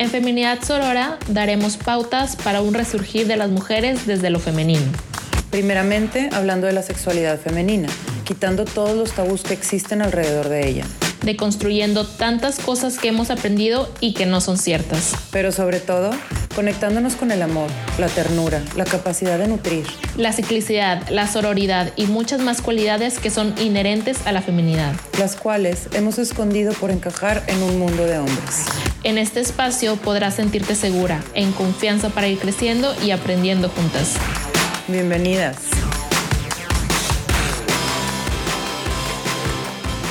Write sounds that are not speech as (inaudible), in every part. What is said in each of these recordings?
En Feminidad Sorora daremos pautas para un resurgir de las mujeres desde lo femenino. Primeramente, hablando de la sexualidad femenina, quitando todos los tabús que existen alrededor de ella. Deconstruyendo tantas cosas que hemos aprendido y que no son ciertas. Pero sobre todo, conectándonos con el amor, la ternura, la capacidad de nutrir. La ciclicidad, la sororidad y muchas más cualidades que son inherentes a la feminidad. Las cuales hemos escondido por encajar en un mundo de hombres. En este espacio podrás sentirte segura, en confianza para ir creciendo y aprendiendo juntas. Bienvenidas.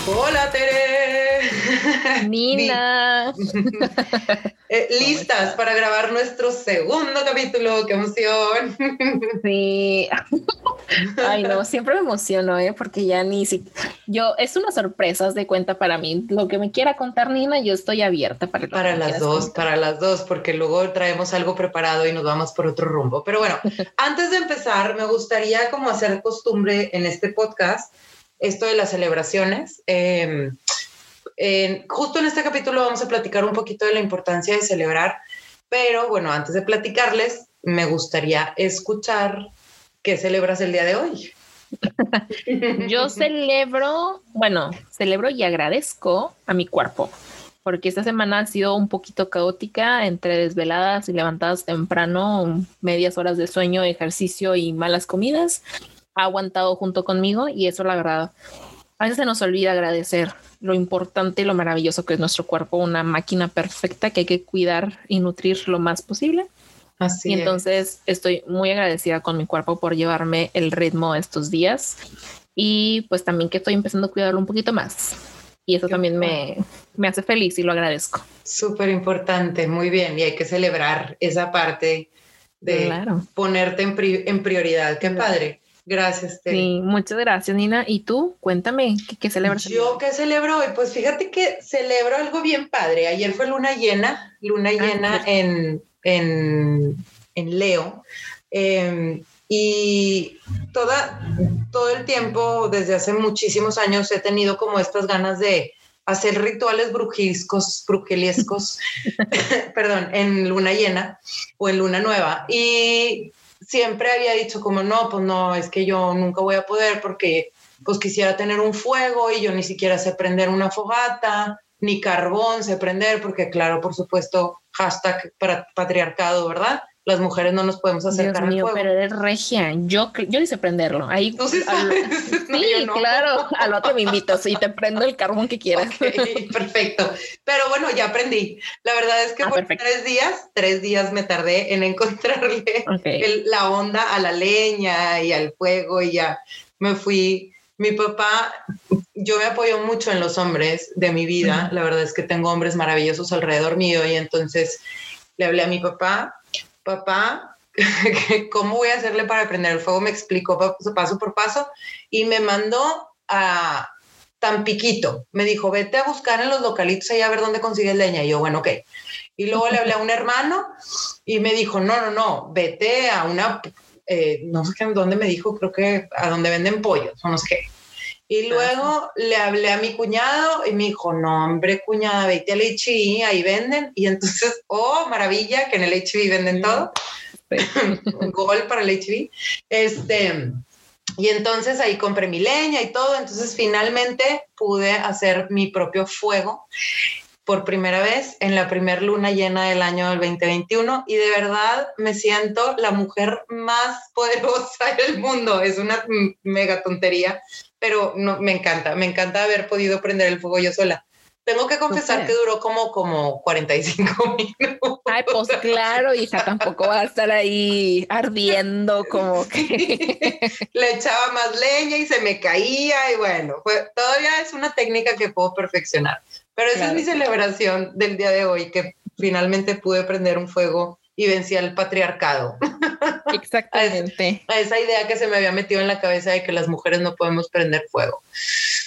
Hola, Tere. Nina. (laughs) Eh, listas para grabar nuestro segundo capítulo. ¡Qué emoción! (laughs) Sí. Ay, no, siempre me emociono, ¿eh? Porque ya ni si... Yo, es una sorpresa de cuenta para mí. Lo que me quiera contar Nina, yo estoy abierta para... Para las dos, para las dos, porque luego traemos algo preparado y nos vamos por otro rumbo. Pero bueno, (laughs) antes de empezar, me gustaría como hacer costumbre en este podcast esto de las celebraciones. Eh, justo en este capítulo vamos a platicar un poquito de la importancia de celebrar, pero bueno, antes de platicarles, me gustaría escuchar qué celebras el día de hoy. (laughs) Yo celebro, bueno, celebro y agradezco a mi cuerpo, porque esta semana ha sido un poquito caótica entre desveladas y levantadas temprano, medias horas de sueño, ejercicio y malas comidas. Ha aguantado junto conmigo y eso la verdad, a veces se nos olvida agradecer lo importante y lo maravilloso que es nuestro cuerpo, una máquina perfecta que hay que cuidar y nutrir lo más posible. Así y entonces estoy muy agradecida con mi cuerpo por llevarme el ritmo estos días y pues también que estoy empezando a cuidarlo un poquito más. Y eso también me, me, hace feliz y lo agradezco. Súper importante, muy bien. Y hay que celebrar esa parte de ponerte en, en, prioridad. Qué padre. Gracias, Terry. Sí, muchas gracias, Nina. ¿Y tú? Cuéntame, ¿qué, qué celebras? Yo, ¿qué celebro hoy? Pues fíjate que celebro algo bien padre. Ayer fue luna llena, luna ah, llena en, en, en, Leo. Em, y toda, todo el tiempo, desde hace muchísimos años, he tenido como estas ganas de hacer rituales brujiscos, brujeliescos, (laughs) perdón, en luna llena o en luna nueva. Y siempre había dicho como, no, pues no, es que yo nunca voy a poder porque pues quisiera tener un fuego y yo ni siquiera sé prender una fogata, ni carbón sé prender, porque claro, por supuesto, hashtag patriarcado, ¿verdad? Las mujeres no nos podemos acercar Dios mío, al fuego. pero eres regia. Yo, yo hice prenderlo. Ahí, sí, (laughs) sí claro. Al otro me invito. Sí, te prendo el carbón que quieras. (laughs) perfecto. Pero bueno, ya aprendí. La verdad es que ah, por tres días, tres días me tardé en encontrarle la onda a la leña y al fuego y ya me fui. Mi papá, yo me apoyo mucho en los hombres de mi vida. La verdad es que tengo hombres maravillosos alrededor mío y entonces le hablé a mi papá papá, (laughs) ¿cómo voy a hacerle para prender el fuego? Me explicó paso por paso y me mandó a Tampiquito. Me dijo, vete a buscar en los localitos ahí a ver dónde consigues leña. Y yo, bueno, ok. Y luego le hablé a un hermano y me dijo, no, no, no, vete a una, eh, no sé dónde me dijo, creo que a donde venden pollos, o no sé qué. Y luego le hablé a mi cuñado y me dijo, no, hombre, cuñada, vete al HB, ahí venden. Y entonces, (laughs) oh, maravilla, que en el HB venden todo. Un (laughs) gol para el HB. Este, y entonces ahí compré mi leña y todo. Entonces finalmente pude hacer mi propio fuego por primera vez en la primer luna llena del año del 2021 y de verdad me siento la mujer más (laughs) poderosa del mundo. Es una mega tontería, pero no, me encanta, me encanta haber podido prender el fuego yo sola. Tengo que confesar que duró como, como 45 (laughs) minutos. Ay, pues claro, hija, tampoco va a estar ahí ardiendo como (laughs) que... Le echaba más leña y se me caía y bueno, todavía es una técnica que puedo perfeccionar. Pero esa es mi celebración del día de hoy, que finalmente pude prender un fuego y vencí al patriarcado. (laughs) Exactamente. a, esa idea que se me había metido en la cabeza de que las mujeres no podemos prender fuego.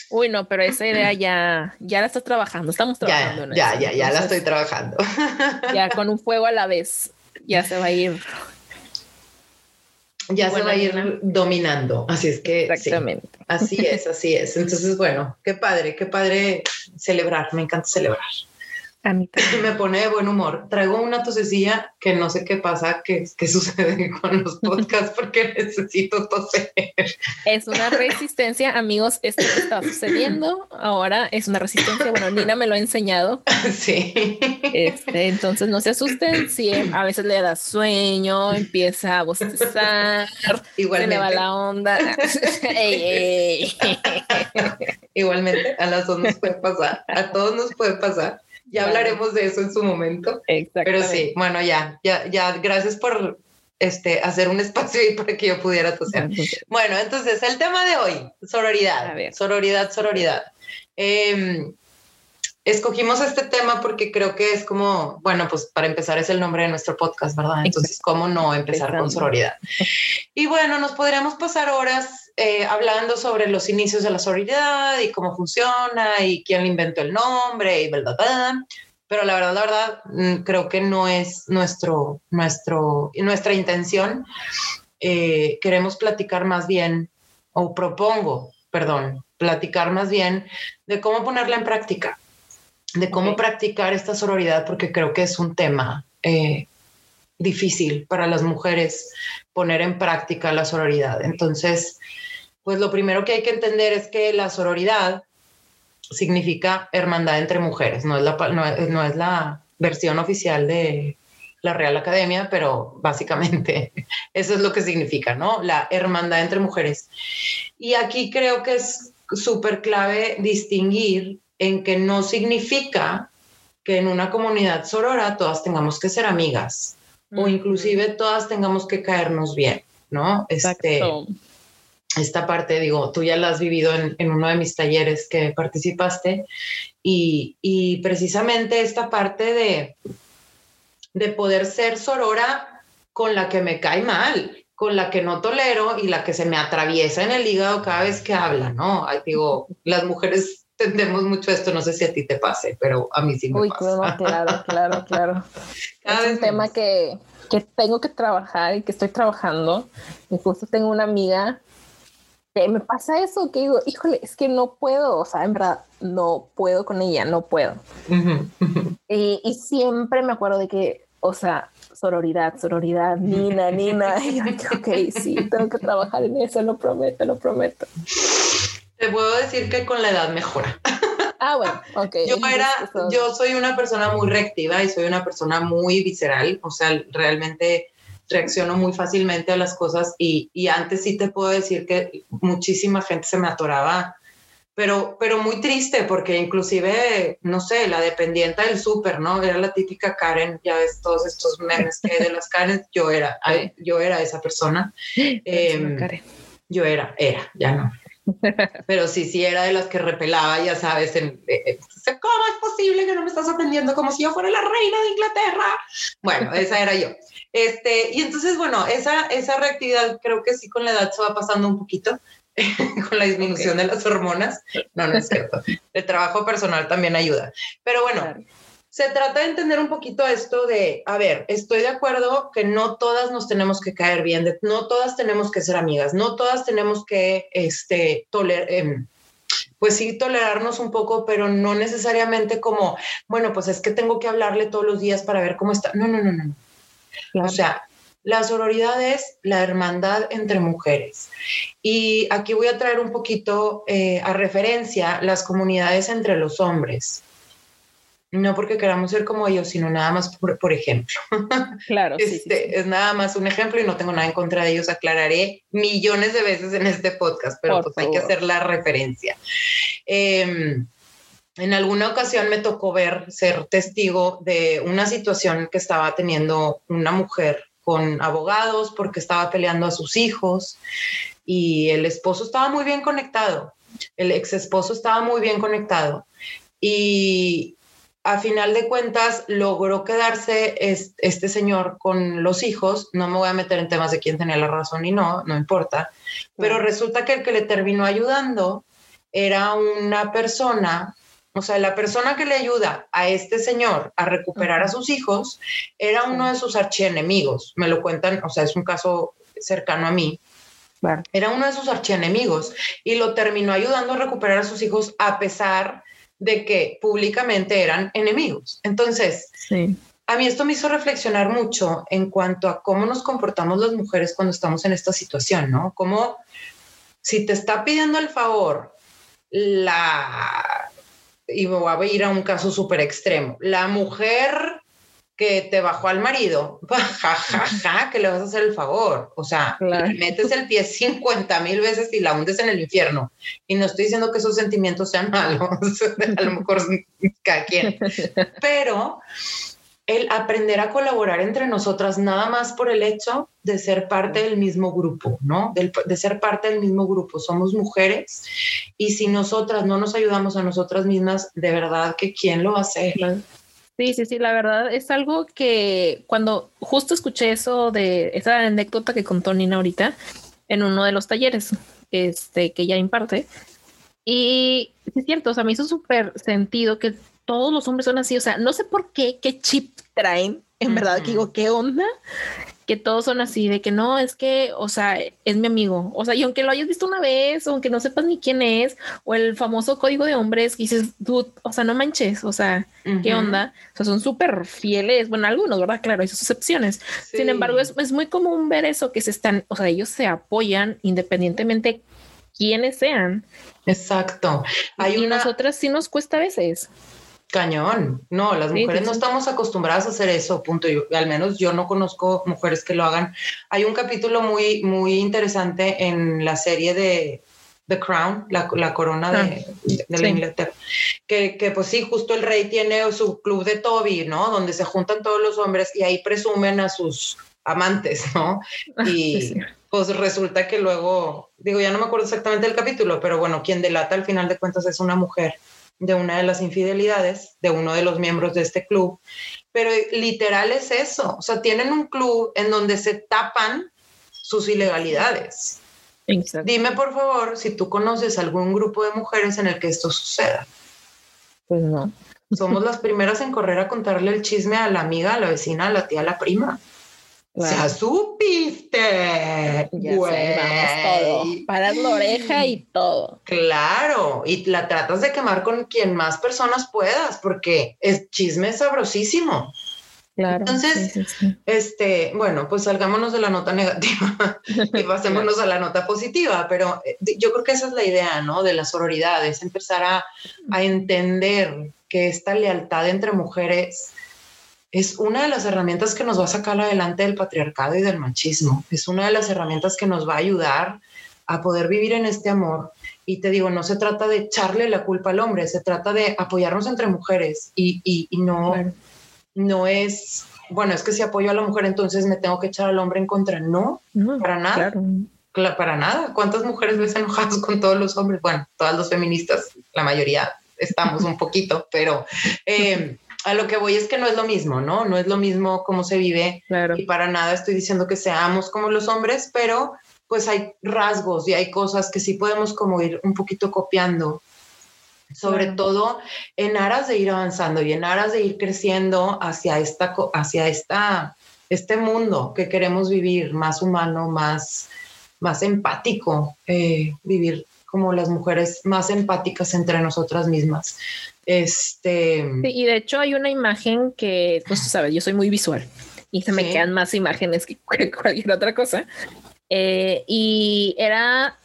Uy, no, pero esa idea ya, ya la estás trabajando, estamos trabajando. Ya, ya, ya, ya la estoy trabajando. (laughs) Ya con un fuego a la vez, ya se va a ir. Ya se va a ir dominando, así es que. Exactamente. así es, así es. Entonces, bueno, qué padre, qué padre celebrar, me encanta celebrar. A mí (laughs) Me pone de buen humor. Traigo una tosecilla que no sé qué pasa, qué, qué sucede (laughs) con los podcasts porque (laughs) necesito toser. Es una resistencia, amigos. Esto que está sucediendo ahora es una resistencia. Bueno, Nina me lo ha enseñado. Sí. Este, entonces no se asusten si a veces le da sueño, empieza a bostezar, Igualmente. se le va la onda. Igualmente, a las dos nos puede pasar, a todos nos puede pasar. Ya hablaremos de eso en su momento. Pero sí, bueno, ya, ya, ya, gracias por este, hacer un espacio ahí para que yo pudiera toser. Bueno, entonces el tema de hoy, sororidad, sororidad, sororidad. Em, escogimos este tema porque creo que es como, bueno, pues para empezar es el nombre de nuestro podcast, ¿verdad? Entonces, ¿cómo no empezar con sororidad? (laughs) Y bueno, nos podríamos pasar horas eh, hablando sobre los inicios de la sororidad y cómo funciona y quién inventó el nombre y verdad, pero la verdad, la verdad, mm, creo que no es nuestro, nuestro, nuestra intención. Eh, queremos platicar más bien, o propongo, perdón, platicar más bien de cómo ponerla en práctica de cómo practicar esta sororidad, porque creo que es un tema eh, difícil para las mujeres poner en práctica la sororidad. Entonces, pues lo primero que hay que entender es que la sororidad significa hermandad entre mujeres, no es la, no es la versión oficial de la Real Academia, pero básicamente (laughs) eso es lo que significa, ¿no? La hermandad entre mujeres. Y aquí creo que es súper clave distinguir en que no significa que en una comunidad sorora todas tengamos que ser amigas o inclusive todas tengamos que caernos bien, ¿no? Este, esta parte, digo, tú ya la has vivido en, uno de mis talleres que participaste y, y, precisamente esta parte de, de poder ser sorora con la que me cae mal, con la que no tolero y la que se me atraviesa en el hígado cada vez que habla, ¿no? Digo, las mujeres entendemos mucho esto, no sé si a ti te pase, pero a mí sí me Uy, pasa. claro, claro, (laughs) claro. es un tema que, que tengo que trabajar y que estoy trabajando. Y justo tengo una amiga que me pasa eso, que digo, híjole, es que no puedo, o sea, en verdad, no puedo con ella, no puedo. y, y, siempre me acuerdo de que, o sea, sororidad, sororidad, Nina, Nina, (laughs) y yo, ok, sí, tengo que trabajar en eso, lo prometo, lo prometo. Te puedo decir que con la edad mejora. (laughs) Ah, bueno, ok. Yo, era, yo soy una persona muy reactiva y soy una persona muy visceral, o sea, realmente reacciono muy fácilmente a las cosas y, y antes sí te puedo decir que muchísima gente se me atoraba, pero, pero muy triste porque inclusive, no sé, la dependiente del súper, ¿no? Era la típica Karen, ya ves todos estos memes que de las Karen, yo era, (laughs) yo era esa persona. Eh, yo era, era, ya no. (laughs) Pero sí, sí era de las que repelaba, ya sabes, en, eh, eh, ¿cómo es posible que no me estás sorprendiendo como si yo fuera la reina de Inglaterra? Bueno, esa era yo. Este, y entonces, bueno, esa, esa reactividad creo que sí con la edad se va pasando un poquito, (laughs) con la disminución de las hormonas. No, no es cierto. El trabajo personal también ayuda. Pero bueno, se trata de entender un poquito esto de, a ver, estoy de acuerdo que no todas nos tenemos que caer bien, no todas tenemos que ser amigas, no todas tenemos que, este, tolerar. Em, pues sí, tolerarnos un poco, pero no necesariamente como, bueno, pues es que tengo que hablarle todos los días para ver cómo está. No, no, no, no. O sea, la sororidad es la hermandad entre mujeres. Y aquí voy a traer un poquito eh, a referencia las comunidades entre los hombres no porque queramos ser como ellos, sino nada más por, ejemplo. (laughs) Claro. este, Es nada más un ejemplo y no tengo nada en contra de ellos. Aclararé millones de veces en este podcast, pero pues hay que hacer la referencia. Em, en alguna ocasión me tocó ver, ser testigo de una situación que estaba teniendo una mujer con abogados porque estaba peleando a sus hijos y el esposo estaba muy bien conectado, el ex esposo estaba muy bien conectado y, a final de cuentas logró quedarse este señor con los hijos. No me voy a meter en temas de quién tenía la razón y no, no importa. Pero resulta que el que le terminó ayudando era una persona, o sea, la persona que le ayuda a este señor a recuperar a sus hijos era uno de sus archienemigos. Me lo cuentan, o sea, es un caso cercano a mí. Era uno de sus archienemigos y lo terminó ayudando a recuperar a sus hijos a pesar de que públicamente eran enemigos. Entonces, a mí esto me hizo reflexionar mucho en cuanto a cómo nos comportamos las mujeres cuando estamos en esta situación, ¿no? Como si te está pidiendo el favor la, y me voy a ir a un caso súper extremo, la mujer que te bajó al marido, (laughs) jajaja, que le vas a hacer el favor. O sea, metes el pie 50 mil veces y la hundes en el infierno. Y no estoy diciendo que esos sentimientos sean malos, (laughs) a lo mejor cada quien. Pero el aprender a colaborar entre nosotras nada más por el hecho de ser parte del mismo grupo, ¿no? De, ser parte del mismo grupo. Somos mujeres y si nosotras no nos ayudamos a nosotras mismas, de verdad que quién lo va a hacer. Sí, sí, sí, la verdad es algo que cuando justo escuché eso de esa anécdota que contó Nina ahorita en uno de los talleres este, que ya imparte, y es cierto, o sea, me hizo súper sentido que todos los hombres son así, o sea, no sé por qué, qué chip traen, en verdad, que digo, ¿qué onda? Que todos son así, de que no, es que, o sea, es mi amigo, o sea, y aunque lo hayas visto una vez, aunque no sepas ni quién es, o el famoso código de hombres que dices, dude, o sea, no manches, o sea, ¿qué onda? O sea, son súper fieles, bueno, algunos, ¿verdad? Claro, hay sus excepciones. Sin embargo, es, es muy común ver eso, que se están, o sea, ellos se apoyan independientemente quiénes sean. Exacto. Hay y nosotras sí nos cuesta a veces. Cañón. No, las mujeres no estamos acostumbradas a hacer eso, punto. Yo, al menos yo no conozco mujeres que lo hagan. Hay un capítulo muy, muy interesante en la serie de The Crown, la, la corona de, ah, la Inglaterra, que, que, pues sí, justo el rey tiene su club de Toby, ¿no? Donde se juntan todos los hombres y ahí presumen a sus amantes, (laughs) ¿no? Y pues resulta que luego, digo, ya no me acuerdo exactamente del capítulo, pero bueno, quien delata al final de cuentas es una mujer de una de las infidelidades de uno de los miembros de este club. Pero literal es eso, o sea, tienen un club en donde se tapan sus ilegalidades. Dime por favor si tú conoces algún grupo de mujeres en el que esto suceda. Pues no. Somos las primeras en correr a contarle el chisme a la amiga, a la vecina, a la tía, a la prima. Ya supiste. Ya todo. Paras la oreja y todo. Claro, y la tratas de quemar con quien más personas puedas, porque el chisme es sabrosísimo. Claro. Entonces, este, bueno, pues salgámonos de la nota negativa (laughs) y pasémonos a la nota positiva, pero eh, yo creo que esa es la idea, ¿no? De la sororidad, es empezar a, a entender que esta lealtad entre mujeres es una de las herramientas que nos va a sacar adelante del patriarcado y del machismo. Es una de las herramientas que nos va a ayudar a poder vivir en este amor. Y te digo, no se trata de echarle la culpa al hombre, se trata de apoyarnos entre mujeres y, no, no es, bueno, es que si apoyo a la mujer entonces me tengo que echar al hombre en contra. No, para nada. para nada. ¿Cuántas mujeres ves enojadas con todos los hombres? Bueno, todas los feministas, la mayoría estamos un poquito, pero eh, a lo que voy es que no es lo mismo, ¿no? No es lo mismo cómo se vive. Y para nada estoy diciendo que seamos como los hombres, pero pues hay rasgos y hay cosas que sí podemos como ir un poquito copiando. Sobre todo en aras de ir avanzando y en aras de ir creciendo hacia esta, hacia esta, este mundo que queremos vivir, más humano, más, más empático, eh, vivir como las mujeres más empáticas entre nosotras mismas. Este. y de hecho hay una imagen que, pues tú sabes, yo soy muy visual y se me quedan más imágenes (laughs) que cualquier otra cosa. Eh, y era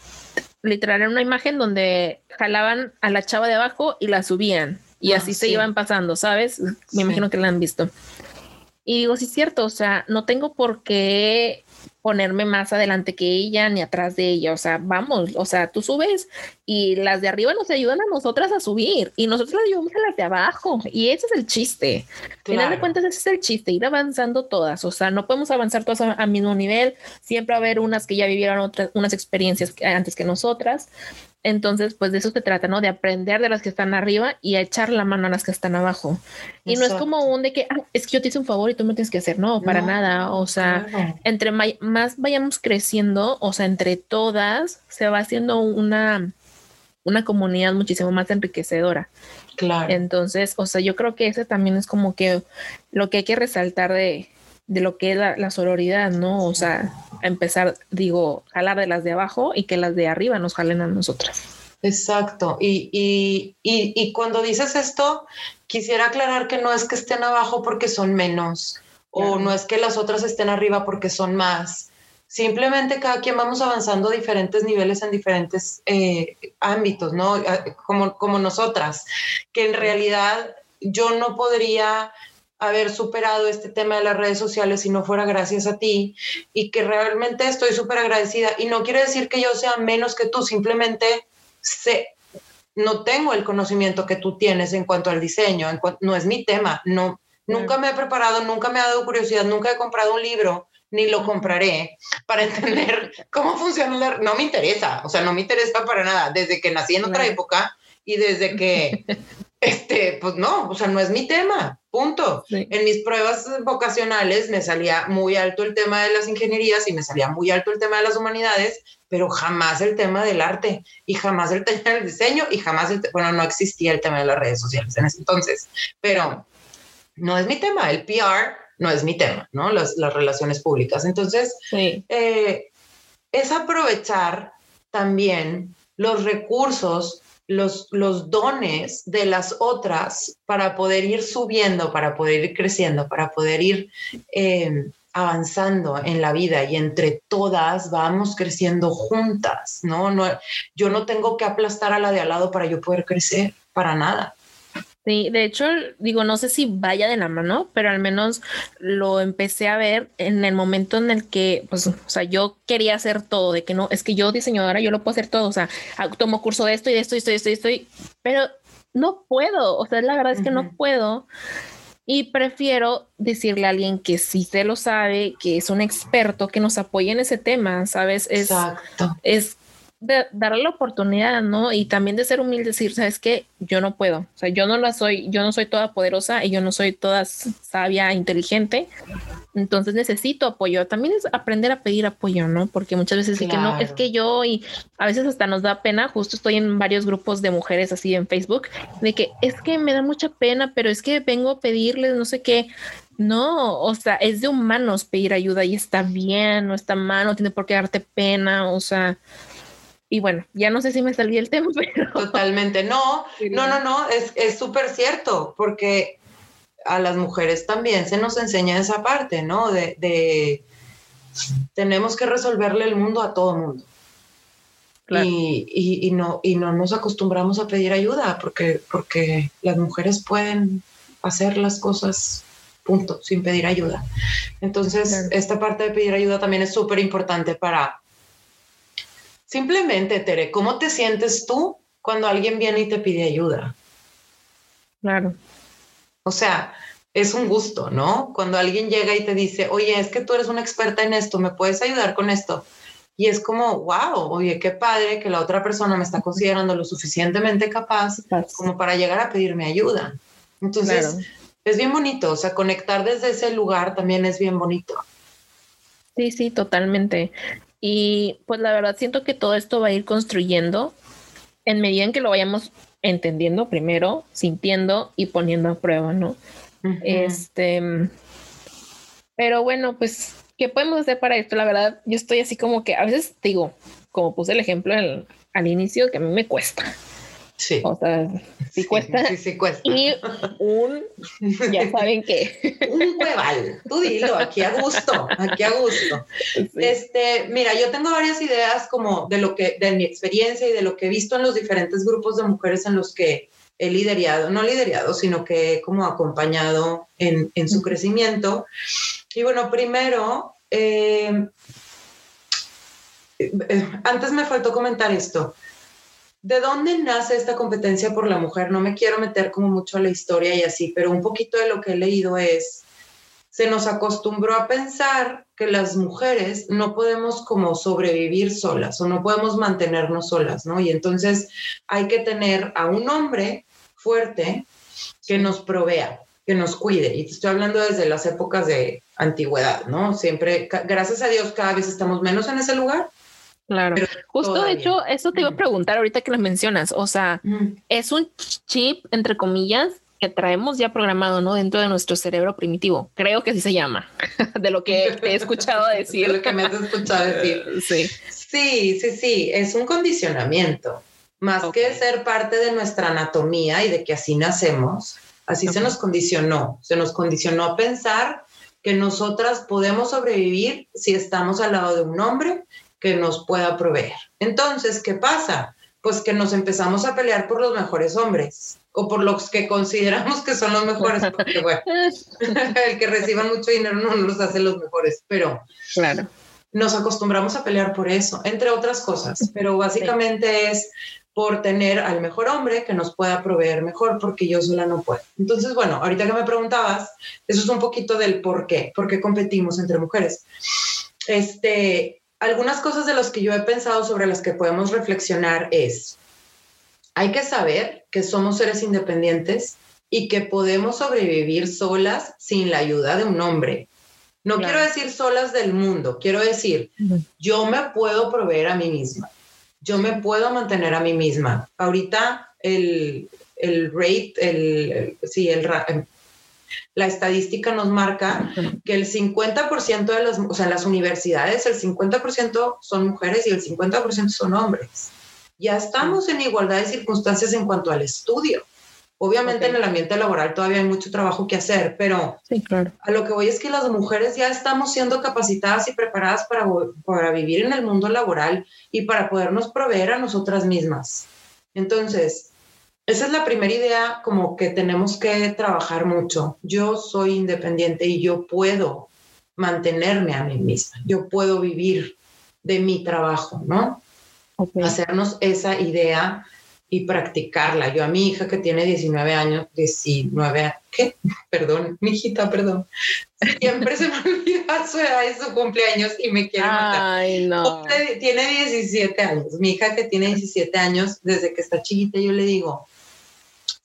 literal era una imagen donde jalaban a la chava de abajo y la subían y ah, así se iban pasando, ¿sabes? Me imagino que la han visto. Y digo, sí es cierto, o sea, no tengo por qué ponerme más adelante que ella ni atrás de ella. O sea, vamos, o sea, tú subes y las de arriba nos ayudan a nosotras a subir y nosotros ayudamos a las de abajo. Y ese es el chiste. Al final de cuentas, ese es el chiste, ir avanzando todas. O sea, no podemos avanzar todas a, mismo nivel. Siempre va a haber unas que ya vivieron otras, unas experiencias antes que nosotras. Entonces, pues de eso se trata, ¿no? De aprender de las que están arriba y a echar la mano a las que están abajo. Y no es como un de que, ah, es que yo te hice un favor y tú me tienes que hacer. No, para nada. O sea, entre más vayamos creciendo, o sea, entre todas, se va haciendo una, una comunidad muchísimo más enriquecedora. Claro. Entonces, o sea, yo creo que ese también es como que lo que hay que resaltar de, de lo que es la, sororidad, ¿no? O sea, empezar, digo, jalar de las de abajo y que las de arriba nos jalen a nosotras. Exacto. Y, y, y, cuando dices esto, quisiera aclarar que no es que estén abajo porque son menos o no es que las otras estén arriba porque son más. Simplemente cada quien vamos avanzando a diferentes niveles en diferentes eh, ámbitos, ¿no? Como, como nosotras, que en realidad yo no podría haber superado este tema de las redes sociales si no fuera gracias a ti y que realmente estoy súper agradecida. Y no quiere decir que yo sea menos que tú, simplemente sé, no tengo el conocimiento que tú tienes en cuanto al diseño, no es mi tema, no, nunca me he preparado, nunca me ha dado curiosidad, nunca he comprado un libro ni lo compraré para (laughs) entender cómo funciona la... No me interesa, o sea, no me interesa para nada, desde que nací en otra época y desde que, (laughs) este, pues no, o sea, no es mi tema, punto. En mis pruebas vocacionales me salía muy alto el tema de las ingenierías y me salía muy alto el tema de las humanidades, pero jamás el tema del arte y jamás el (laughs) tema del diseño y jamás el, bueno, no existía el tema de las redes sociales en ese entonces, pero no es mi tema, el PR no es mi tema, ¿no? Las, las relaciones públicas. Entonces, eh, es aprovechar también los recursos, los, los dones de las otras para poder ir subiendo, para poder ir creciendo, para poder ir eh, avanzando en la vida y entre todas vamos creciendo juntas, ¿no? ¿no? Yo no tengo que aplastar a la de al lado para yo poder crecer, para nada. Sí, de hecho, digo, no sé si vaya de la mano, pero al menos lo empecé a ver en el momento en el que, pues, o sea, yo quería hacer todo, de que no, es que yo diseñadora, yo lo puedo hacer todo, o sea, tomo curso de esto y de esto y esto y esto y esto, pero no puedo, o sea, la verdad es que no puedo. Y prefiero decirle a alguien que sí se lo sabe, que es un experto, que nos apoye en ese tema, ¿sabes? Es, Exacto. Es de darle la oportunidad, ¿no? Y también de ser humilde, decir, sabes que yo no puedo, o sea, yo no la soy, yo no soy toda poderosa y yo no soy toda sabia, inteligente, entonces necesito apoyo. También es aprender a pedir apoyo, ¿no? Porque muchas veces que no, es que yo y a veces hasta nos da pena, justo estoy en varios grupos de mujeres así en Facebook, de que es que me da mucha pena, pero es que vengo a pedirles no sé qué. No, o sea, es de humanos pedir ayuda y está bien, no está mal, no tiene por qué darte pena, o sea, y bueno, ya no sé si me salí el tema, (laughs) pero... Totalmente, no, no, no, no, es súper cierto, porque a las mujeres también se nos enseña esa parte, ¿no? De, tenemos que resolverle el mundo a todo mundo. Y, no, y no nos acostumbramos a pedir ayuda porque, porque las mujeres pueden hacer las cosas punto, sin pedir ayuda. Entonces, esta parte de pedir ayuda también es súper importante para, Simplemente, Tere, ¿cómo te sientes tú cuando alguien viene y te pide ayuda? Claro. O sea, es un gusto, ¿no? Cuando alguien llega y te dice, oye, es que tú eres una experta en esto, ¿me puedes ayudar con esto? Y es como, wow, oye, qué padre que la otra persona me está considerando lo suficientemente capaz como para llegar a pedirme ayuda. Entonces, es bien bonito, o sea, conectar desde ese lugar también es bien bonito. Sí, sí, totalmente. Y pues la verdad siento que todo esto va a ir construyendo en medida en que lo vayamos entendiendo primero, sintiendo y poniendo a prueba, ¿no? Este, pero bueno, pues, ¿qué podemos hacer para esto? La verdad, yo estoy así como que a veces digo, como puse el ejemplo al inicio, que a mí me cuesta. Sí. O sea, sí, cuesta. Sí, sí cuesta. Y un, ya (laughs) saben qué. un hueval. Tú dilo, aquí a gusto, aquí a gusto. Este, mira, yo tengo varias ideas como de lo que, de mi experiencia y de lo que he visto en los diferentes grupos de mujeres en los que he liderado, no liderado, sino que he como acompañado en, en su crecimiento. Y bueno, primero, eh, eh, antes me faltó comentar esto. ¿De dónde nace esta competencia por la mujer? No me quiero meter como mucho a la historia y así, pero un poquito de lo que he leído es, se nos acostumbró a pensar que las mujeres no podemos como sobrevivir solas o no podemos mantenernos solas, ¿no? Y entonces hay que tener a un hombre fuerte que nos provea, que nos cuide. Y estoy hablando desde las épocas de antigüedad, ¿no? Siempre, gracias a Dios, cada vez estamos menos en ese lugar, Claro. Justo de hecho, eso te iba a preguntar ahorita que lo mencionas. O sea, es un chip, entre comillas, que traemos ya programado, ¿no? Dentro de nuestro cerebro primitivo. Creo que así se llama, (laughs) de lo que te he escuchado decir. (laughs) de lo que me has escuchado decir. (laughs) Sí. Sí, sí, sí. Es un condicionamiento. Más que ser parte de nuestra anatomía y de que así nacemos, así se nos condicionó. Se nos condicionó a pensar que nosotras podemos sobrevivir si estamos al lado de un hombre que nos pueda proveer. Entonces, ¿qué pasa? Pues que nos empezamos a pelear por los mejores hombres o por los que consideramos que son los mejores, porque bueno, (laughs) el que reciba mucho dinero no los hace los mejores, pero claro. nos acostumbramos a pelear por eso, entre otras cosas, pero básicamente es por tener al mejor hombre que nos pueda proveer mejor, porque yo sola no puedo. Entonces, bueno, ahorita que me preguntabas, eso es un poquito del por qué, por qué competimos entre mujeres. Este, algunas cosas de las que yo he pensado sobre las que podemos reflexionar es, hay que saber que somos seres independientes y que podemos sobrevivir solas sin la ayuda de un hombre. No quiero decir solas del mundo, quiero decir, yo me puedo proveer a mí misma yo me puedo mantener a mí misma. Ahorita el, el rate, el, sí, el, la estadística nos marca que el 50% de las, o sea, las universidades, el 50% son mujeres y el 50% son hombres. Ya estamos en igualdad de circunstancias en cuanto al estudio. Obviamente en el ambiente laboral todavía hay mucho trabajo que hacer, pero a lo que voy es que las mujeres ya estamos siendo capacitadas y preparadas para, para vivir en el mundo laboral y para podernos proveer a nosotras mismas. Entonces, esa es la primera idea como que tenemos que trabajar mucho. Yo soy independiente y yo puedo mantenerme a mí misma, yo puedo vivir de mi trabajo, ¿no? Hacernos esa idea y practicarla. Yo a mi hija que tiene 19 años, 19, ¿qué? (laughs) Perdón, mi hijita, perdón. Siempre se me (laughs) olvida su edad y su cumpleaños y me quiere matar. Ay, no. Tiene 17 años. Mi hija que tiene 17 años, desde que está chiquita, yo le digo,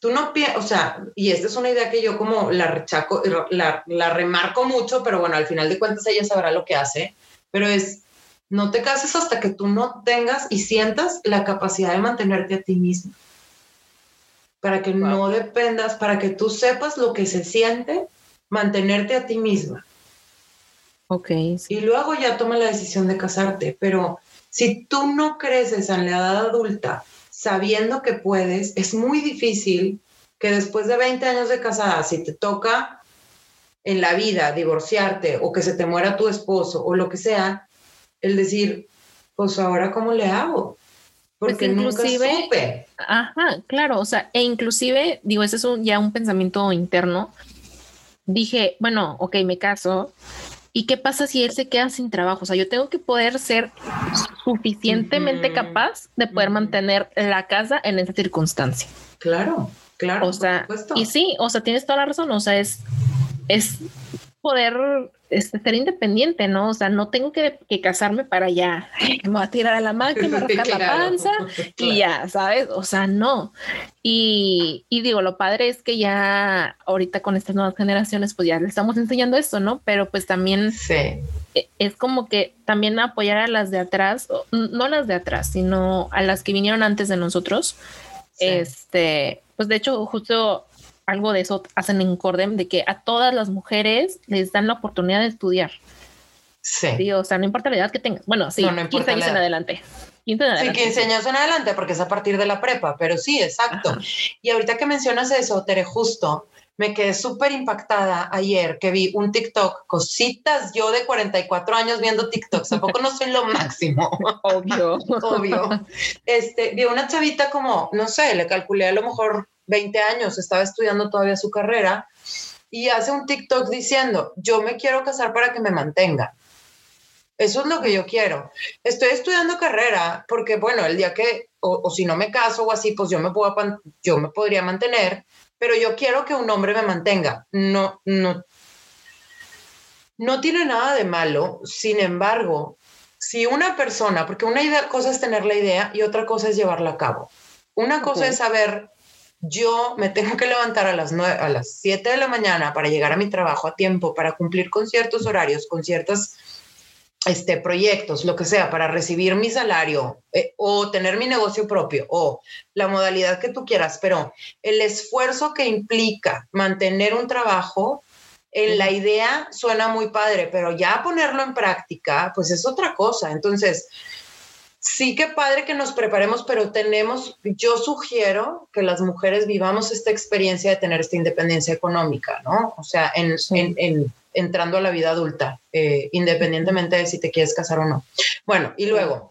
tú no piensas, o sea, y esta es una idea que yo como la rechaco, la, la remarco mucho, pero bueno, al final de cuentas ella sabrá lo que hace, pero es, no te cases hasta que tú no tengas y sientas la capacidad de mantenerte a ti mismo. Para que no dependas, para que tú sepas lo que se siente mantenerte a ti misma. Ok. Y luego ya toma la decisión de casarte. Pero si tú no creces en la edad adulta sabiendo que puedes, es muy difícil que después de 20 años de casada, si te toca en la vida divorciarte o que se te muera tu esposo o lo que sea, el decir, pues ahora cómo le hago. Pues Porque inclusive, nunca supe. Ajá, claro, o sea, e inclusive, digo, ese es un, ya un pensamiento interno. Dije, bueno, ok, me caso. ¿Y qué pasa si él se queda sin trabajo? O sea, yo tengo que poder ser suficientemente capaz de poder mantener la casa en esa circunstancia. Claro, claro. O sea, y sí, o sea, tienes toda la razón. O sea, es, es poder este, ser independiente, ¿no? O sea, no tengo que, casarme para ya, (laughs) me voy a tirar a la máquina, (laughs) rascar la panza (laughs) y ya, ¿sabes? O sea, no. Y, y, digo, lo padre es que ya ahorita con estas nuevas generaciones, pues ya le estamos enseñando esto, ¿no? Pero pues también e, es como que también apoyar a las de atrás, no a las de atrás, sino a las que vinieron antes de nosotros. Este, pues de hecho, justo algo de eso hacen en Cordem, de que a todas las mujeres les dan la oportunidad de estudiar. Sí. o sea, no importa la edad que tengas. Bueno, sí, no, 15 años en adelante. 15 adelante. Sí, 15 años en adelante, porque es a partir de la prepa, pero sí, exacto. Y ahorita que mencionas eso, Tere, justo, me quedé súper impactada ayer que vi un TikTok, cositas yo de 44 años viendo TikToks, tampoco no soy lo máximo. (laughs) Obvio. (laughs) Obvio. Este, vi una chavita como, no sé, le calculé a lo mejor 20 años, estaba estudiando todavía su carrera y hace un TikTok diciendo, yo me quiero casar para que me mantenga. Eso es lo que yo quiero. Estoy estudiando carrera porque, bueno, el día que, o, si no me caso o así, pues yo me, puedo, yo me podría mantener, pero yo quiero que un hombre me mantenga. No, no, no tiene nada de malo. Sin embargo, si una persona, porque una idea, cosa es tener la idea y otra cosa es llevarla a cabo. Una cosa es saber yo me tengo que levantar a las, 9, a las 7 de la mañana para llegar a mi trabajo a tiempo, para cumplir con ciertos horarios, con ciertos este, proyectos, lo que sea, para recibir mi salario eh, o tener mi negocio propio o la modalidad que tú quieras, pero el esfuerzo que implica mantener un trabajo, en la idea suena muy padre, pero ya ponerlo en práctica, pues es otra cosa. Entonces, sí que padre que nos preparemos, pero tenemos, yo sugiero que las mujeres vivamos esta experiencia de tener esta independencia económica, ¿no? O sea, en, en, entrando a la vida adulta, eh, independientemente de si te quieres casar o no. Bueno, y luego,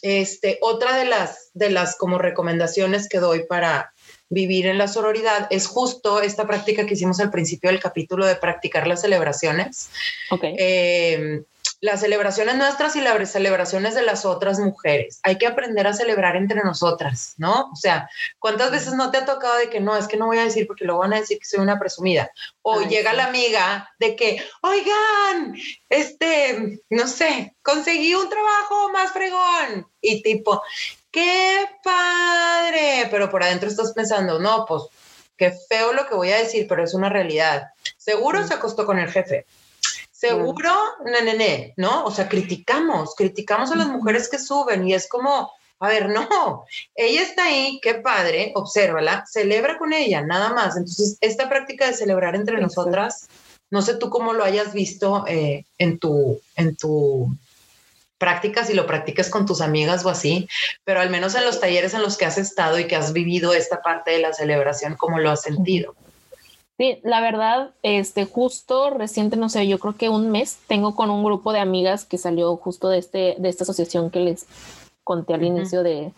este, otra de las, de las como recomendaciones que doy para vivir en la sororidad es justo esta práctica que hicimos al principio del capítulo de practicar las celebraciones. Okay. Eh, las celebraciones nuestras y las celebraciones de las otras mujeres. Hay que aprender a celebrar entre nosotras, ¿no? O sea, ¿cuántas veces no te ha tocado de que no, es que no voy a decir porque lo van a decir que soy una presumida? O llega la amiga de que, oigan, este, no sé, conseguí un trabajo más fregón. Y tipo, qué padre, pero por adentro estás pensando, no, pues qué feo lo que voy a decir, pero es una realidad. Seguro se acostó con el jefe Seguro, nene, ¿no? O sea, criticamos, criticamos a las mujeres que suben y es como, a ver, no, ella está ahí, qué padre, obsérvala, celebra con ella, nada más. Entonces, esta práctica de celebrar entre nosotras, no sé tú cómo lo hayas visto eh, en tu, en tu práctica, si lo practicas con tus amigas o así, pero al menos en los talleres en los que has estado y que has vivido esta parte de la celebración, ¿cómo lo has sentido? Sí, la verdad, este, justo reciente, no sé, yo creo que un mes tengo con un grupo de amigas que salió justo de este, de esta asociación que les conté al inicio de,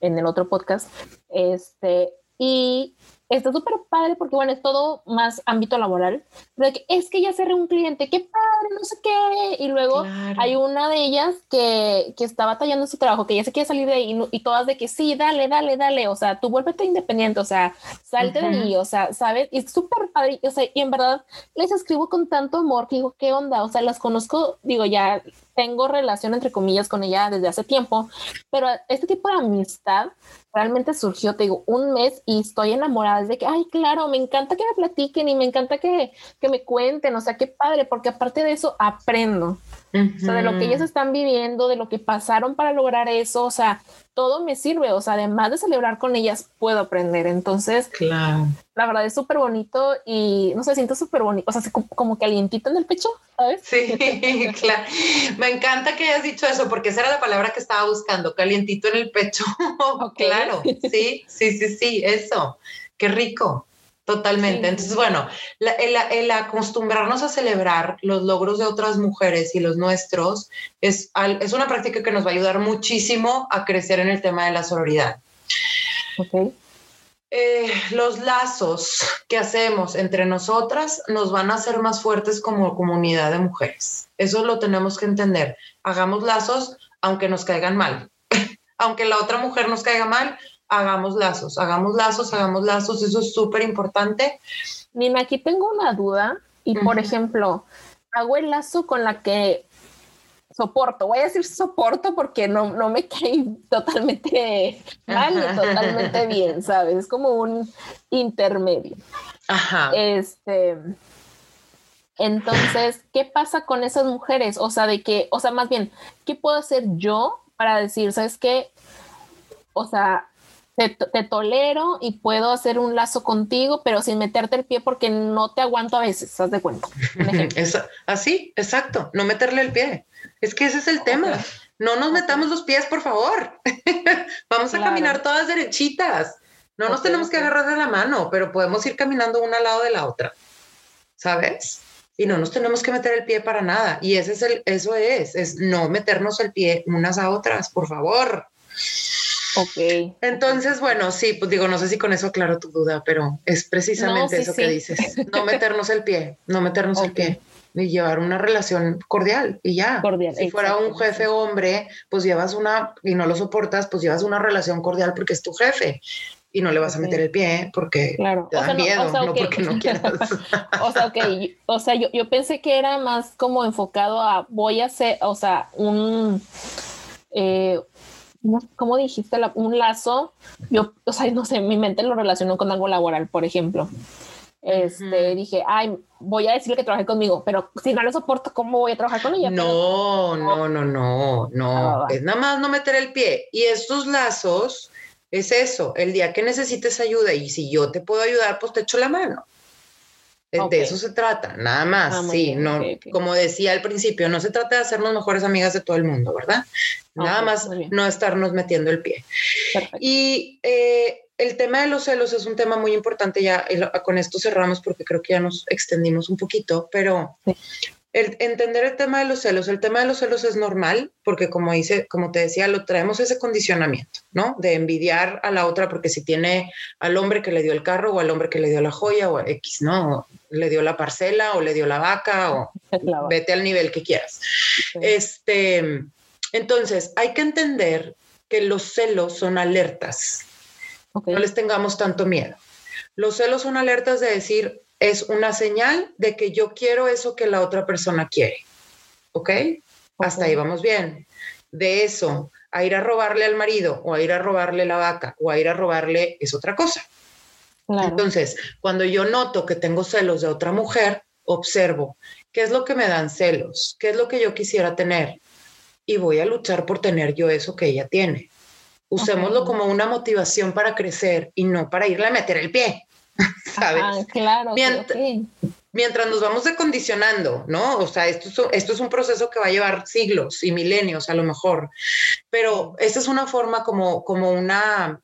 en el otro podcast. Este, y está súper padre porque, bueno, es todo más ámbito laboral. Pero es que ya cerré un cliente, qué padre, no sé qué. Y luego hay una de ellas que, que está batallando su trabajo, que ya se quiere salir de ahí y, todas de que sí, dale, dale, dale. O sea, tú vuélvete independiente, o sea, salte de ahí, o sea, ¿sabes? Y es súper padre. O sea, y en verdad les escribo con tanto amor que digo, ¿qué onda? O sea, las conozco, digo, ya tengo relación entre comillas con ella desde hace tiempo, pero este tipo de amistad realmente surgió, te digo, un mes y estoy enamorada de que, ay, claro, me encanta que me platiquen y me encanta que, que me cuenten, o sea, qué padre, porque aparte de eso aprendo. O sea, de lo que ellas están viviendo, de lo que pasaron para lograr eso, o sea, todo me sirve, o sea, además de celebrar con ellas, puedo aprender. Entonces, claro. la verdad es súper bonito y no sé, siento súper bonito, o sea, como, como calientito en el pecho, ¿sabes? Sí, (laughs) claro. Me encanta que hayas dicho eso, porque esa era la palabra que estaba buscando, calientito en el pecho. (laughs) claro, sí, sí, sí, sí, eso. Qué rico. Totalmente. Entonces, bueno, el, acostumbrarnos a celebrar los logros de otras mujeres y los nuestros es, es una práctica que nos va a ayudar muchísimo a crecer en el tema de la sororidad. Eh, los lazos que hacemos entre nosotras nos van a hacer más fuertes como comunidad de mujeres. Eso lo tenemos que entender. Hagamos lazos aunque nos caigan mal. (laughs) aunque la otra mujer nos caiga mal, hagamos lazos, hagamos lazos, hagamos lazos, eso es súper importante. Nina, aquí tengo una duda y, por ejemplo, hago el lazo con la que soporto, voy a decir soporto porque no, no me cae (laughs) totalmente mal ni totalmente bien, ¿sabes? Es como un intermedio. Ajá. Este, entonces, ¿qué pasa con esas mujeres? O sea, de que, o sea, más bien, ¿qué puedo hacer yo para decir, sabes qué? O sea, te, tolero y puedo hacer un lazo contigo, pero sin meterte el pie porque no te aguanto a veces, ¿haz de cuenta? (laughs) así, exacto, no meterle el pie. Es que ese es el tema. No nos metamos los pies, por favor. (laughs) Vamos a caminar todas derechitas. No nos tenemos que agarrar de la mano, pero podemos ir caminando una al lado de la otra. ¿Sabes? Y no nos tenemos que meter el pie para nada. Y ese es el, eso es, es no meternos el pie unas a otras, por favor. Ok. Entonces, bueno, sí, pues digo, no sé si con eso aclaro tu duda, pero es precisamente eso que dices. (laughs) No meternos el pie, no meternos el pie y llevar una relación cordial y ya. Cordial. Si fuera un jefe hombre, pues llevas una, y no lo soportas, pues llevas una relación cordial porque es tu jefe y no le vas a meter el pie porque claro. te da miedo, no, porque no quieras. (laughs) o sea, ok, o sea, yo, yo pensé que era más como enfocado a voy a hacer, o sea, un... Eh, ¿cómo dijiste? un lazo, yo, o sea, no sé, mi mente lo relacionó con algo laboral, por ejemplo. Este, dije, ay, voy a decirle que trabaje conmigo, pero si no lo soporto, ¿cómo voy a trabajar con ella? No, no, no, no, no, ah, es nada más no meter el pie. Y estos lazos es eso, el día que necesites ayuda y si yo te puedo ayudar, pues te echo la mano. De eso se trata, nada más. Ah, sí, no, como decía al principio, no se trata de hacernos mejores amigas de todo el mundo, ¿verdad? Nada más no estarnos metiendo el pie. Y eh, el tema de los celos es un tema muy importante, ya con esto cerramos porque creo que ya nos extendimos un poquito, pero el, entender el tema de los celos, el tema de los celos es normal porque como dice, como te decía, lo traemos ese condicionamiento, ¿no? De envidiar a la otra porque si tiene al hombre que le dio el carro o al hombre que le dio la joya o X, ¿no? Le dio la parcela o le dio la vaca o (laughs) vete al nivel que quieras. Este, entonces, hay que entender que los celos son alertas no les tengamos tanto miedo. Los celos son alertas de decir, es una señal de que yo quiero eso que la otra persona quiere. ¿Ok? Hasta ahí vamos bien. De eso, a ir a robarle al marido o a ir a robarle la vaca o a ir a robarle es otra cosa. Entonces, cuando yo noto que tengo celos de otra mujer, observo qué es lo que me dan celos, qué es lo que yo quisiera tener y voy a luchar por tener yo eso que ella tiene. Usémoslo como una motivación para crecer y no para irle a meter el pie, (laughs) ¿sabes? claro. Mientras, nos vamos decondicionando, ¿no? O sea, esto es, esto es un proceso que va a llevar siglos y milenios a lo mejor, pero esta es una forma como, como una,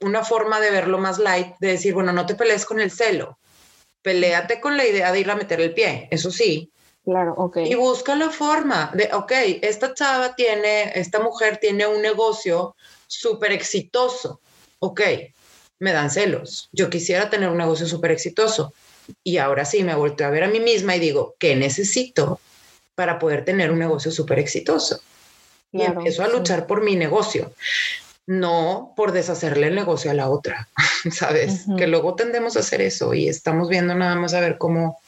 una forma de verlo más light, de decir, bueno, no te pelees con el celo, peleate con la idea de ir a meter el pie, eso sí, Claro, ok. Y busca la forma de, ok, esta chava tiene, esta mujer tiene un negocio súper exitoso. Ok, me dan celos. Yo quisiera tener un negocio súper exitoso. Y ahora sí me vuelto a ver a mí misma y digo, ¿qué necesito para poder tener un negocio súper exitoso? y empiezo a luchar por mi negocio, no por deshacerle el negocio a la otra, (laughs) ¿sabes? Que luego tendemos a hacer eso y estamos viendo nada más a ver cómo,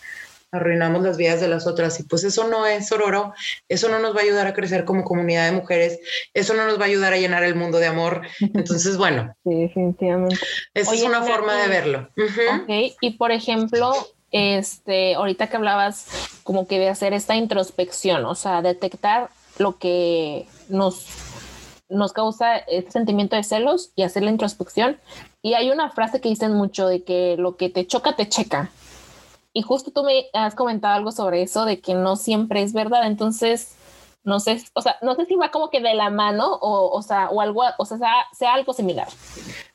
arruinamos las vidas de las otras y pues eso no es sororo, eso no nos va a ayudar a crecer como comunidad de mujeres, eso no nos va a ayudar a llenar el mundo de amor. (laughs) Entonces, bueno, sí, definitivamente. Esa es una forma de verlo. y por ejemplo, este, ahorita que hablabas como que de hacer esta introspección, o sea, detectar lo que nos nos causa este sentimiento de celos y hacer la introspección. Y hay una frase que dicen mucho de que lo que te choca, te checa. Y justo tú me has comentado algo sobre eso, de que no siempre es verdad. Entonces, no sé, o sea, no sé si va como que de la mano o, o sea, o algo, o sea, sea, algo similar.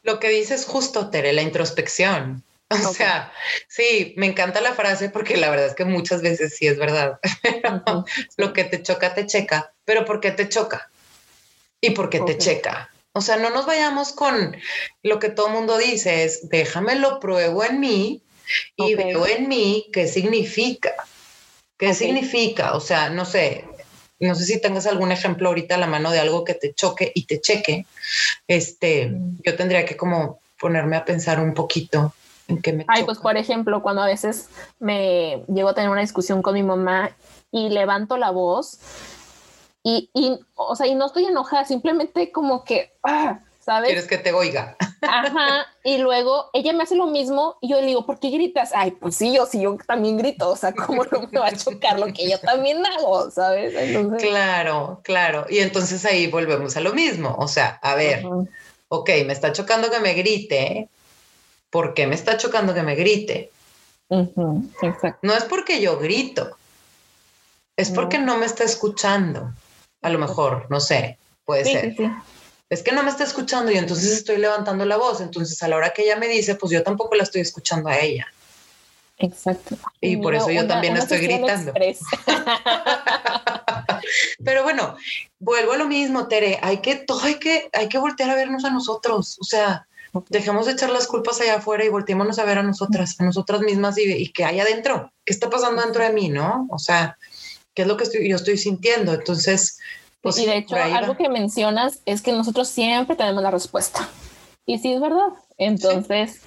Lo que dices justo, Tere, la introspección. (laughs) O sea, sí, me encanta la frase porque la verdad es que muchas veces sí es verdad. (laughs) Lo que te choca, te checa. Pero ¿por qué te choca? ¿Y por qué te checa? O sea, no nos vayamos con lo que todo mundo dice, es déjame lo pruebo en mí y veo en mí qué significa. ¿Qué significa? O sea, no sé, no sé si tengas algún ejemplo ahorita a la mano de algo que te choque y te cheque. Este, mm. yo tendría que como ponerme a pensar un poquito en qué me Ay, pues por ejemplo, cuando a veces me llego a tener una discusión con mi mamá y levanto la voz y, y o sea, y no estoy enojada, simplemente como que, ah, ¿sabes? Quieres que te oiga. Ajá, y luego ella me hace lo mismo y yo le digo, ¿por qué gritas? Ay, pues sí, yo sí, yo también grito, o sea, ¿cómo no me va a chocar lo que yo también hago, ¿sabes? Claro, claro, y entonces ahí volvemos a lo mismo, o sea, a ver, ok, me está chocando que me grite, ¿por qué me está chocando que me grite? Exacto. No es porque yo grito, es porque no me está escuchando, a lo mejor, no sé, puede ser. Sí, sí es que no me está escuchando y entonces estoy levantando la voz. Entonces a la hora que ella me dice, pues yo tampoco la estoy escuchando a ella. Exacto. Y por eso yo también estoy gritando. (laughs) Pero bueno, vuelvo a lo mismo, Tere. Hay que, todo hay que, hay que voltear a vernos a nosotros. O sea, dejemos de echar las culpas allá afuera y volteémonos a ver a nosotras, a nosotras mismas y, y qué hay adentro. ¿Qué está pasando dentro de mí, no? O sea, ¿qué es lo que estoy, yo estoy sintiendo? Entonces, pues y de hecho, algo que mencionas es que nosotros siempre tenemos la respuesta. Y sí es verdad. Entonces,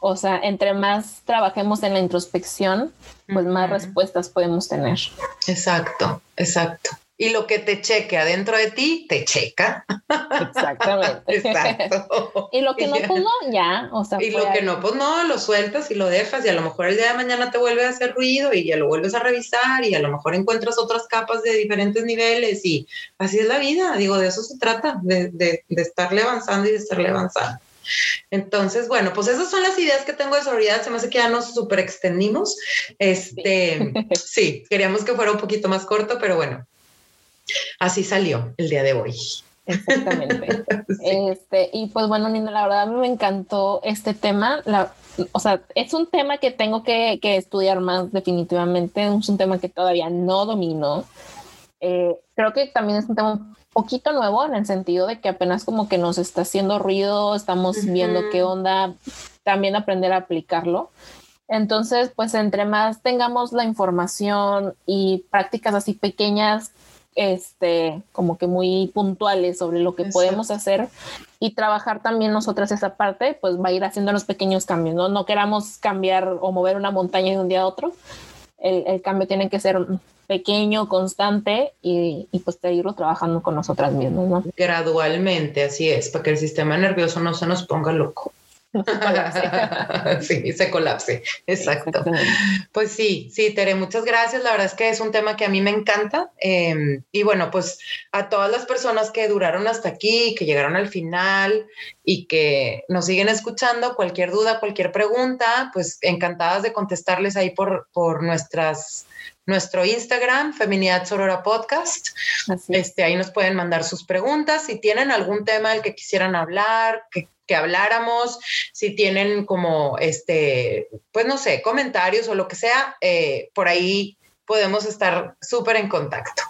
o sea, entre más trabajemos en la introspección, pues más respuestas podemos tener. Exacto, exacto y lo que te cheque adentro de ti, te checa. Exactamente. (laughs) Exacto. y lo que no, pues no, ya. O sea, y lo que no, pues no, lo sueltas y lo dejas y a lo mejor el día de mañana te vuelve a hacer ruido y ya lo vuelves a revisar y a lo mejor encuentras otras capas de diferentes niveles y así es la vida. Digo, de eso se trata, de, de, de estarle avanzando y de estarle avanzando. Entonces, bueno, pues esas son las ideas que tengo de sororidad. Se me hace que ya nos super extendimos. Este, sí, queríamos que fuera un poquito más corto, pero bueno, así salió el día de hoy. Exactamente. (laughs) este, y pues bueno, Nina, la verdad me encantó este tema. La, o sea, es un tema que tengo que, que, estudiar más definitivamente. Es un tema que todavía no domino. Eh, creo que también es un tema un poquito nuevo en el sentido de que apenas como que nos está haciendo ruido, estamos viendo qué onda, también aprender a aplicarlo. Entonces, pues entre más tengamos la información y prácticas así pequeñas este, como que muy puntuales sobre lo que podemos hacer y trabajar también nosotras esa parte, pues va a ir haciendo los pequeños cambios, ¿no? No queramos cambiar o mover una montaña de un día a otro. El, el cambio tiene que ser pequeño, constante y, y, pues irlo trabajando con nosotras mismas, ¿no? Gradualmente, así es, para que el sistema nervioso no se nos ponga loco. (laughs) (laughs) sí, se colapse. Exacto. Pues sí, sí, Tere, muchas gracias. La verdad es que es un tema que a mí me encanta. Em, y bueno, pues a todas las personas que duraron hasta aquí, que llegaron al final y que nos siguen escuchando, cualquier duda, cualquier pregunta, pues encantadas de contestarles ahí por, por nuestras nuestro Instagram, Feminidad Sorora Podcast. Este, ahí nos pueden mandar sus preguntas. Si tienen algún tema del que quisieran hablar, que que habláramos, si tienen como, este, pues no sé, comentarios o lo que sea, eh, por ahí podemos estar súper en contacto.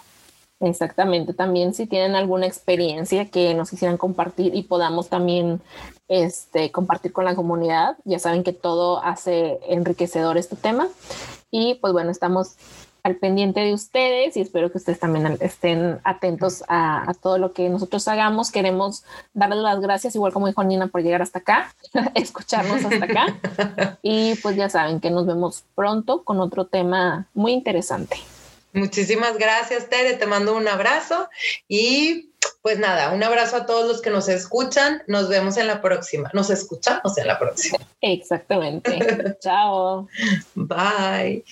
Exactamente, también si tienen alguna experiencia que nos quisieran compartir y podamos también este, compartir con la comunidad, ya saben que todo hace enriquecedor este tema. Y pues bueno, estamos al pendiente de ustedes y espero que ustedes también estén atentos a, todo lo que nosotros hagamos. Queremos darles las gracias, igual como dijo Nina, por llegar hasta acá, (laughs) escucharnos hasta acá. (laughs) Y pues ya saben que nos vemos pronto con otro tema muy interesante. Muchísimas gracias, Tere. Te mando un abrazo y pues nada, un abrazo a todos los que nos escuchan. Nos vemos en la próxima. Nos escuchamos en la próxima. Exactamente. (laughs) Chao. Bye.